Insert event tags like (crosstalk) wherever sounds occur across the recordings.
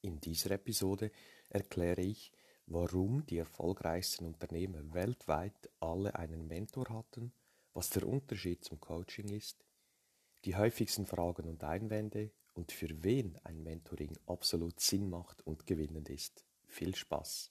In dieser Episode erkläre ich, warum die erfolgreichsten Unternehmer weltweit alle einen Mentor hatten, was der Unterschied zum Coaching ist, die häufigsten Fragen und Einwände und für wen ein Mentoring absolut Sinn macht und gewinnend ist. Viel Spaß!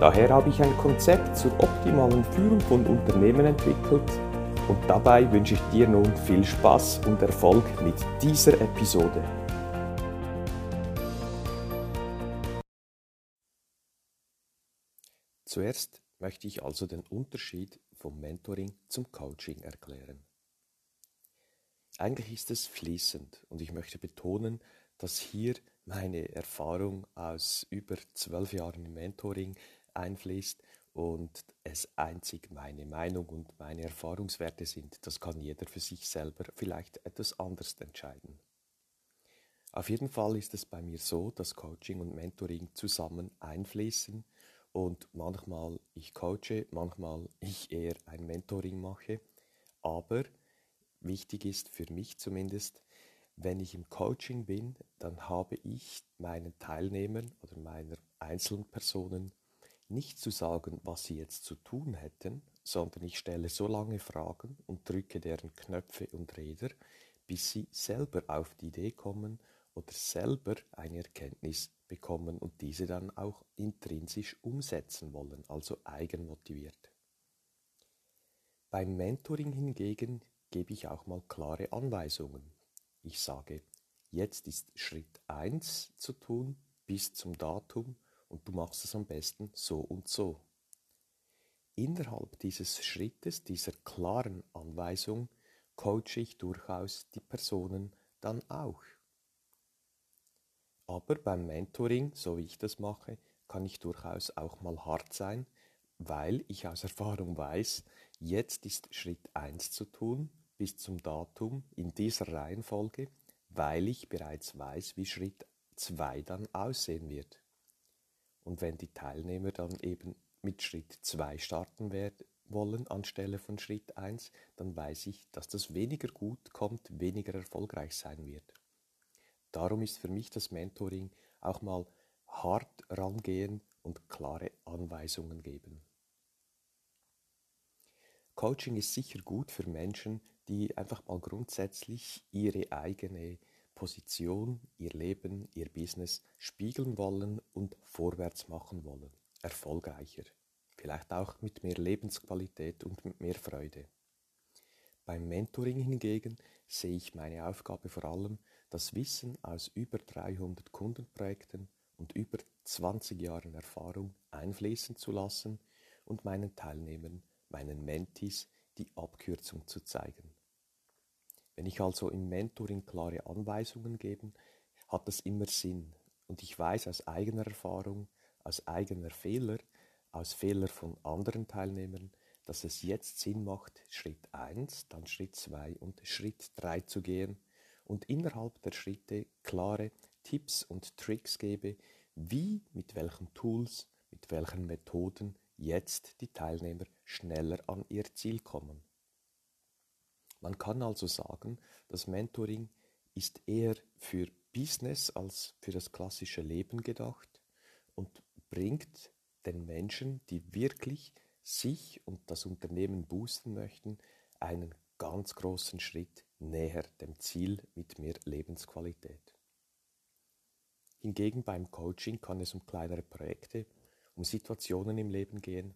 Daher habe ich ein Konzept zur optimalen Führung von Unternehmen entwickelt und dabei wünsche ich dir nun viel Spaß und Erfolg mit dieser Episode. Zuerst möchte ich also den Unterschied vom Mentoring zum Coaching erklären. Eigentlich ist es fließend und ich möchte betonen, dass hier meine Erfahrung aus über zwölf Jahren Mentoring einfließt und es einzig meine Meinung und meine Erfahrungswerte sind. Das kann jeder für sich selber vielleicht etwas anders entscheiden. Auf jeden Fall ist es bei mir so, dass Coaching und Mentoring zusammen einfließen und manchmal ich coache, manchmal ich eher ein Mentoring mache. Aber wichtig ist für mich zumindest, wenn ich im Coaching bin, dann habe ich meinen Teilnehmern oder meiner einzelnen Personen nicht zu sagen, was sie jetzt zu tun hätten, sondern ich stelle so lange Fragen und drücke deren Knöpfe und Räder, bis sie selber auf die Idee kommen oder selber eine Erkenntnis bekommen und diese dann auch intrinsisch umsetzen wollen, also eigenmotiviert. Beim Mentoring hingegen gebe ich auch mal klare Anweisungen. Ich sage, jetzt ist Schritt 1 zu tun bis zum Datum und du machst es am besten so und so. Innerhalb dieses Schrittes, dieser klaren Anweisung, coache ich durchaus die Personen dann auch. Aber beim Mentoring, so wie ich das mache, kann ich durchaus auch mal hart sein, weil ich aus Erfahrung weiß, jetzt ist Schritt 1 zu tun bis zum Datum in dieser Reihenfolge, weil ich bereits weiß, wie Schritt 2 dann aussehen wird. Und wenn die Teilnehmer dann eben mit Schritt 2 starten werden, wollen anstelle von Schritt 1, dann weiß ich, dass das weniger gut kommt, weniger erfolgreich sein wird. Darum ist für mich das Mentoring auch mal hart rangehen und klare Anweisungen geben. Coaching ist sicher gut für Menschen, die einfach mal grundsätzlich ihre eigene Position, ihr Leben, ihr Business spiegeln wollen und vorwärts machen wollen. Erfolgreicher. Vielleicht auch mit mehr Lebensqualität und mit mehr Freude. Beim Mentoring hingegen sehe ich meine Aufgabe vor allem, das Wissen aus über 300 Kundenprojekten und über 20 Jahren Erfahrung einfließen zu lassen und meinen Teilnehmern, meinen Mentis, die Abkürzung zu zeigen. Wenn ich also im Mentoring klare Anweisungen gebe, hat das immer Sinn. Und ich weiß aus eigener Erfahrung, aus eigener Fehler, aus Fehler von anderen Teilnehmern, dass es jetzt Sinn macht, Schritt 1, dann Schritt 2 und Schritt 3 zu gehen und innerhalb der Schritte klare Tipps und Tricks gebe, wie, mit welchen Tools, mit welchen Methoden jetzt die Teilnehmer schneller an ihr Ziel kommen. Man kann also sagen, das Mentoring ist eher für Business als für das klassische Leben gedacht und bringt den Menschen, die wirklich sich und das Unternehmen boosten möchten, einen ganz großen Schritt näher dem Ziel mit mehr Lebensqualität. Hingegen beim Coaching kann es um kleinere Projekte, um Situationen im Leben gehen,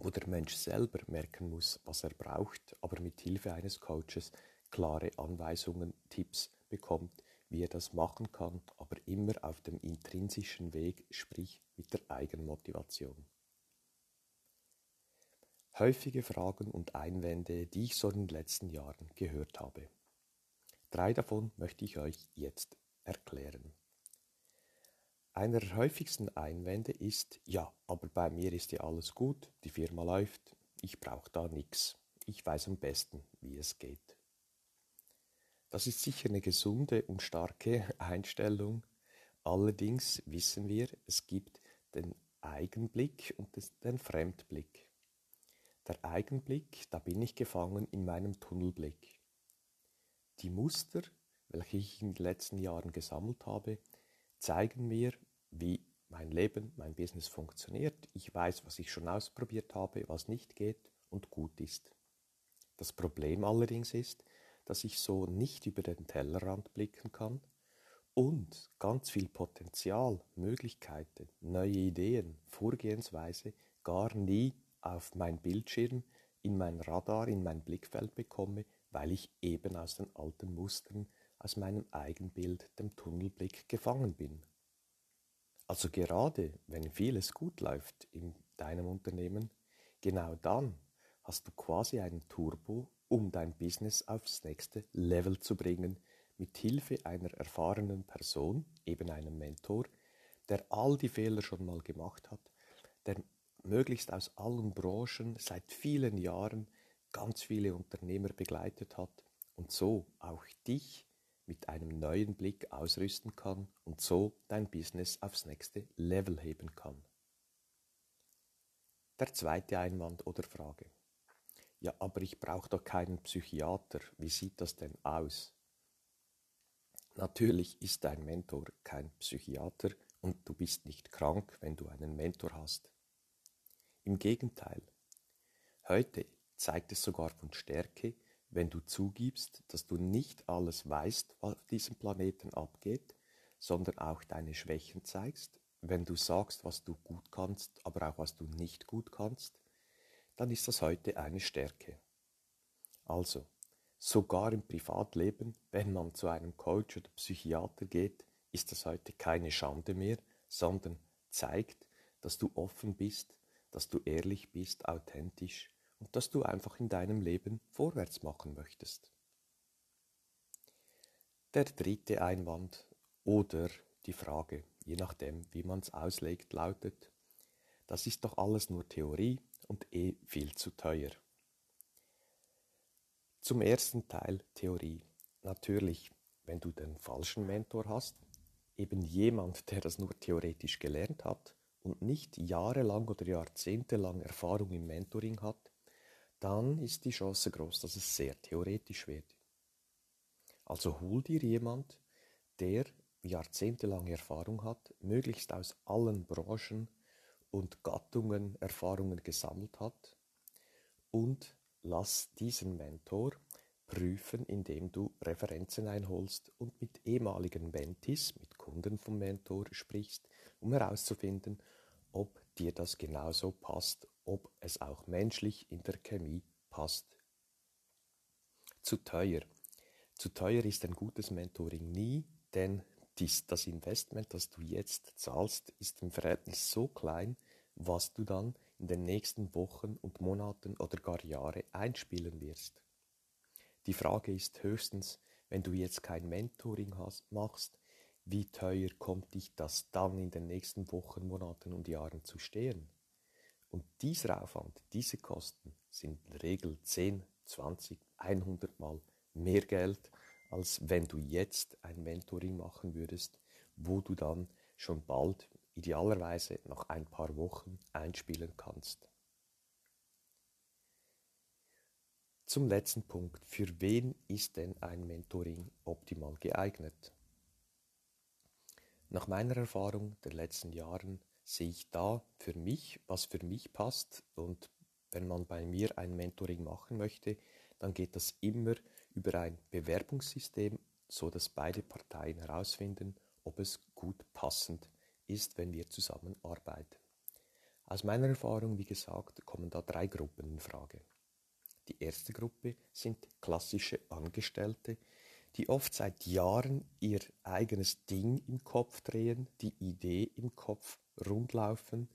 wo der Mensch selber merken muss, was er braucht, aber mit Hilfe eines Coaches klare Anweisungen, Tipps bekommt, wie er das machen kann, aber immer auf dem intrinsischen Weg, sprich mit der Eigenmotivation. häufige Fragen und Einwände, die ich so in den letzten Jahren gehört habe. Drei davon möchte ich euch jetzt erklären. Einer der häufigsten Einwände ist, ja, aber bei mir ist ja alles gut, die Firma läuft, ich brauche da nichts, ich weiß am besten, wie es geht. Das ist sicher eine gesunde und starke (laughs) Einstellung, allerdings wissen wir, es gibt den Eigenblick und den Fremdblick. Der Eigenblick, da bin ich gefangen in meinem Tunnelblick. Die Muster, welche ich in den letzten Jahren gesammelt habe, zeigen mir, wie mein Leben, mein Business funktioniert. Ich weiß, was ich schon ausprobiert habe, was nicht geht und gut ist. Das Problem allerdings ist, dass ich so nicht über den Tellerrand blicken kann und ganz viel Potenzial, Möglichkeiten, neue Ideen, Vorgehensweise gar nie auf mein Bildschirm, in mein Radar, in mein Blickfeld bekomme, weil ich eben aus den alten Mustern, aus meinem Eigenbild, dem Tunnelblick gefangen bin. Also gerade wenn vieles gut läuft in deinem Unternehmen, genau dann hast du quasi einen Turbo, um dein Business aufs nächste Level zu bringen, mit Hilfe einer erfahrenen Person, eben einem Mentor, der all die Fehler schon mal gemacht hat, der möglichst aus allen Branchen seit vielen Jahren ganz viele Unternehmer begleitet hat und so auch dich mit einem neuen Blick ausrüsten kann und so dein Business aufs nächste Level heben kann. Der zweite Einwand oder Frage. Ja, aber ich brauche doch keinen Psychiater. Wie sieht das denn aus? Natürlich ist dein Mentor kein Psychiater und du bist nicht krank, wenn du einen Mentor hast. Im Gegenteil. Heute zeigt es sogar von Stärke, wenn du zugibst, dass du nicht alles weißt, was auf diesem Planeten abgeht, sondern auch deine Schwächen zeigst, wenn du sagst, was du gut kannst, aber auch was du nicht gut kannst, dann ist das heute eine Stärke. Also, sogar im Privatleben, wenn man zu einem Coach oder Psychiater geht, ist das heute keine Schande mehr, sondern zeigt, dass du offen bist, dass du ehrlich bist, authentisch und dass du einfach in deinem Leben vorwärts machen möchtest. Der dritte Einwand oder die Frage, je nachdem, wie man es auslegt, lautet, das ist doch alles nur Theorie und eh viel zu teuer. Zum ersten Teil Theorie. Natürlich, wenn du den falschen Mentor hast, eben jemand, der das nur theoretisch gelernt hat und nicht jahrelang oder jahrzehntelang Erfahrung im Mentoring hat, dann ist die Chance groß, dass es sehr theoretisch wird. Also hol dir jemand, der jahrzehntelange Erfahrung hat, möglichst aus allen Branchen und Gattungen Erfahrungen gesammelt hat und lass diesen Mentor prüfen, indem du Referenzen einholst und mit ehemaligen Mentis, mit Kunden vom Mentor sprichst, um herauszufinden, ob dir das genauso passt ob es auch menschlich in der Chemie passt. Zu teuer. Zu teuer ist ein gutes Mentoring nie, denn dies, das Investment, das du jetzt zahlst, ist im Verhältnis so klein, was du dann in den nächsten Wochen und Monaten oder gar Jahre einspielen wirst. Die Frage ist höchstens, wenn du jetzt kein Mentoring hast, machst, wie teuer kommt dich das dann in den nächsten Wochen, Monaten und Jahren zu stehen? Und dieser Aufwand, diese Kosten sind in der Regel 10, 20, 100 Mal mehr Geld, als wenn du jetzt ein Mentoring machen würdest, wo du dann schon bald, idealerweise nach ein paar Wochen, einspielen kannst. Zum letzten Punkt. Für wen ist denn ein Mentoring optimal geeignet? Nach meiner Erfahrung der letzten Jahren sehe ich da für mich, was für mich passt. Und wenn man bei mir ein Mentoring machen möchte, dann geht das immer über ein Bewerbungssystem, so dass beide Parteien herausfinden, ob es gut passend ist, wenn wir zusammenarbeiten. Aus meiner Erfahrung, wie gesagt, kommen da drei Gruppen in Frage. Die erste Gruppe sind klassische Angestellte, die oft seit Jahren ihr eigenes Ding im Kopf drehen, die Idee im Kopf rundlaufen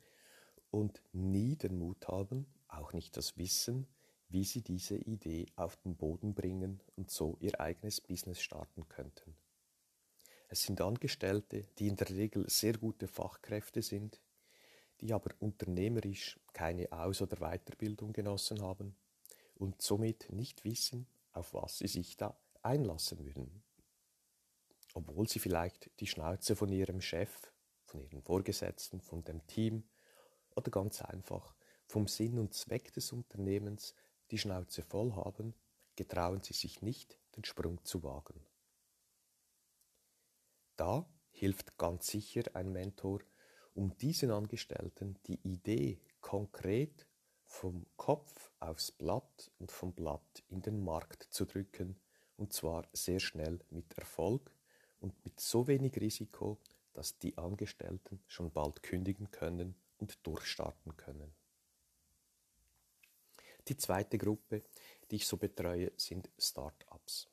und nie den Mut haben, auch nicht das Wissen, wie sie diese Idee auf den Boden bringen und so ihr eigenes Business starten könnten. Es sind Angestellte, die in der Regel sehr gute Fachkräfte sind, die aber unternehmerisch keine Aus- oder Weiterbildung genossen haben und somit nicht wissen, auf was sie sich da einlassen würden. Obwohl sie vielleicht die Schnauze von ihrem Chef, von ihren Vorgesetzten, von dem Team oder ganz einfach vom Sinn und Zweck des Unternehmens die Schnauze voll haben, getrauen sie sich nicht, den Sprung zu wagen. Da hilft ganz sicher ein Mentor, um diesen Angestellten die Idee konkret vom Kopf aufs Blatt und vom Blatt in den Markt zu drücken, und zwar sehr schnell mit Erfolg und mit so wenig Risiko, dass die Angestellten schon bald kündigen können und durchstarten können. Die zweite Gruppe, die ich so betreue, sind Start-ups.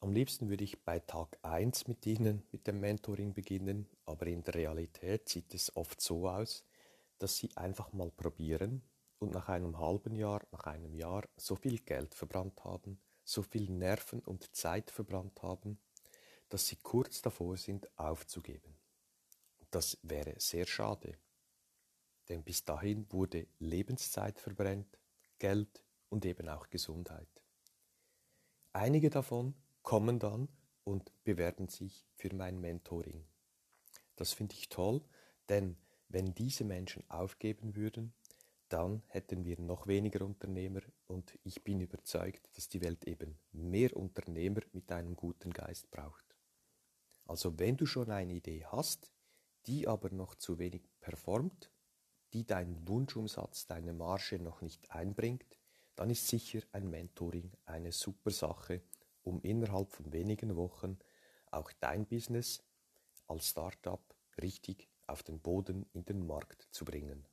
Am liebsten würde ich bei Tag 1 mit Ihnen mit dem Mentoring beginnen, aber in der Realität sieht es oft so aus, dass Sie einfach mal probieren und nach einem halben Jahr, nach einem Jahr so viel Geld verbrannt haben, so viel Nerven und Zeit verbrannt haben, dass Sie kurz davor sind aufzugeben. Das wäre sehr schade denn bis dahin wurde Lebenszeit verbrennt, Geld und eben auch Gesundheit. Einige davon kommen dann und bewerben sich für mein Mentoring. Das finde ich toll, denn wenn diese Menschen aufgeben würden, dann hätten wir noch weniger Unternehmer und ich bin überzeugt, dass die Welt eben mehr Unternehmer mit einem guten Geist braucht. Also wenn du schon eine Idee hast, die aber noch zu wenig performt, die deinen Wunschumsatz, deine Marge noch nicht einbringt, dann ist sicher ein Mentoring eine super Sache, um innerhalb von wenigen Wochen auch dein Business als Startup richtig auf den Boden in den Markt zu bringen.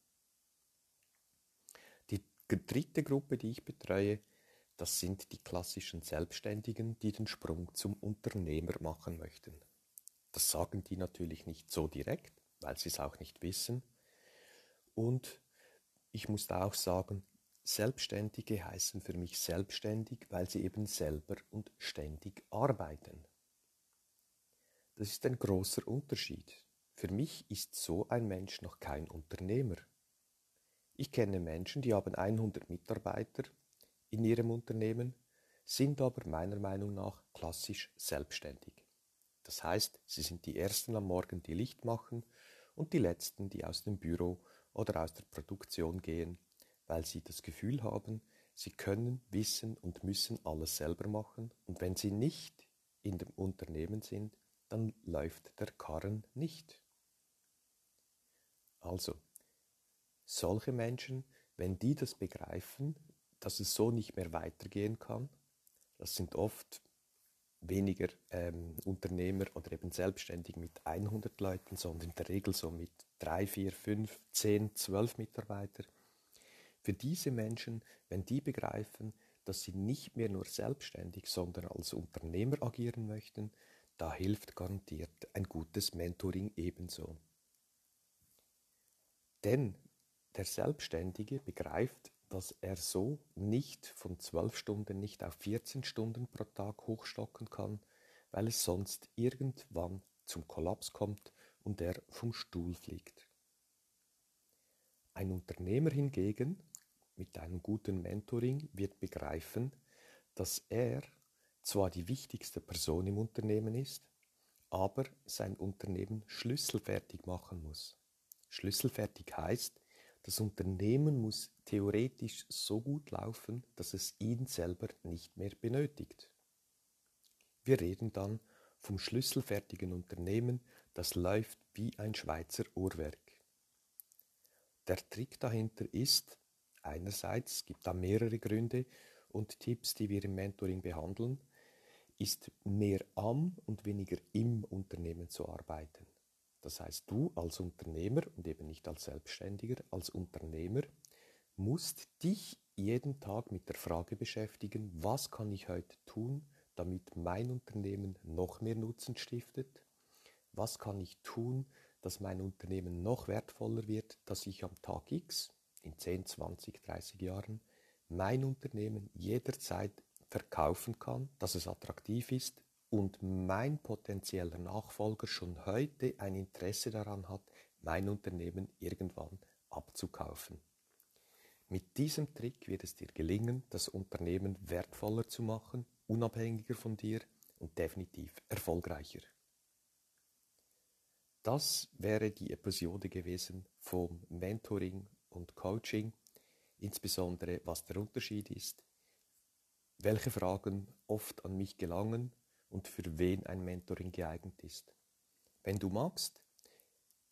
Die dritte Gruppe, die ich betreue, das sind die klassischen Selbstständigen, die den Sprung zum Unternehmer machen möchten. Das sagen die natürlich nicht so direkt, weil sie es auch nicht wissen, und ich muss da auch sagen, Selbstständige heißen für mich selbstständig, weil sie eben selber und ständig arbeiten. Das ist ein großer Unterschied. Für mich ist so ein Mensch noch kein Unternehmer. Ich kenne Menschen, die haben 100 Mitarbeiter in ihrem Unternehmen, sind aber meiner Meinung nach klassisch selbstständig. Das heißt, sie sind die Ersten am Morgen, die Licht machen und die Letzten, die aus dem Büro oder aus der Produktion gehen, weil sie das Gefühl haben, sie können, wissen und müssen alles selber machen und wenn sie nicht in dem Unternehmen sind, dann läuft der Karren nicht. Also, solche Menschen, wenn die das begreifen, dass es so nicht mehr weitergehen kann, das sind oft weniger ähm, Unternehmer oder eben selbstständig mit 100 Leuten, sondern in der Regel so mit 3, 4, 5, 10, 12 Mitarbeiter. Für diese Menschen, wenn die begreifen, dass sie nicht mehr nur selbstständig, sondern als Unternehmer agieren möchten, da hilft garantiert ein gutes Mentoring ebenso. Denn der Selbstständige begreift, dass er so nicht von 12 Stunden nicht auf 14 Stunden pro Tag hochstocken kann, weil es sonst irgendwann zum Kollaps kommt und er vom Stuhl fliegt. Ein Unternehmer hingegen mit einem guten Mentoring wird begreifen, dass er zwar die wichtigste Person im Unternehmen ist, aber sein Unternehmen schlüsselfertig machen muss. Schlüsselfertig heißt, das Unternehmen muss theoretisch so gut laufen, dass es ihn selber nicht mehr benötigt. Wir reden dann vom schlüsselfertigen Unternehmen, das läuft wie ein Schweizer Uhrwerk. Der Trick dahinter ist, einerseits gibt da mehrere Gründe und Tipps, die wir im Mentoring behandeln, ist mehr am und weniger im Unternehmen zu arbeiten. Das heißt, du als Unternehmer und eben nicht als Selbstständiger, als Unternehmer musst dich jeden Tag mit der Frage beschäftigen, was kann ich heute tun, damit mein Unternehmen noch mehr Nutzen stiftet? Was kann ich tun, dass mein Unternehmen noch wertvoller wird, dass ich am Tag X in 10, 20, 30 Jahren mein Unternehmen jederzeit verkaufen kann, dass es attraktiv ist und mein potenzieller Nachfolger schon heute ein Interesse daran hat, mein Unternehmen irgendwann abzukaufen. Mit diesem Trick wird es dir gelingen, das Unternehmen wertvoller zu machen, unabhängiger von dir und definitiv erfolgreicher. Das wäre die Episode gewesen vom Mentoring und Coaching, insbesondere was der Unterschied ist, welche Fragen oft an mich gelangen und für wen ein Mentoring geeignet ist. Wenn du magst,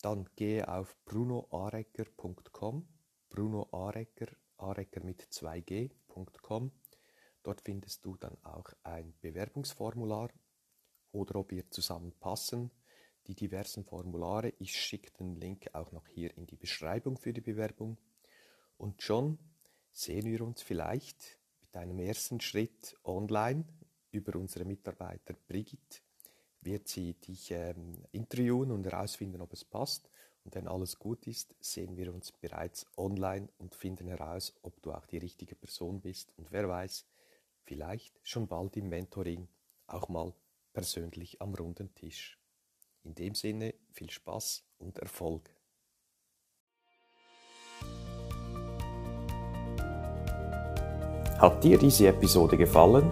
dann gehe auf brunoarecker.com, Bruno Arecker, Arecker mit 2g.com. Dort findest du dann auch ein Bewerbungsformular oder ob wir zusammenpassen. Die diversen Formulare, ich schicke den Link auch noch hier in die Beschreibung für die Bewerbung. Und schon sehen wir uns vielleicht mit einem ersten Schritt online über unsere Mitarbeiter Brigitte wird sie dich ähm, interviewen und herausfinden, ob es passt. Und wenn alles gut ist, sehen wir uns bereits online und finden heraus, ob du auch die richtige Person bist. Und wer weiß, vielleicht schon bald im Mentoring auch mal persönlich am runden Tisch. In dem Sinne viel Spaß und Erfolg. Hat dir diese Episode gefallen?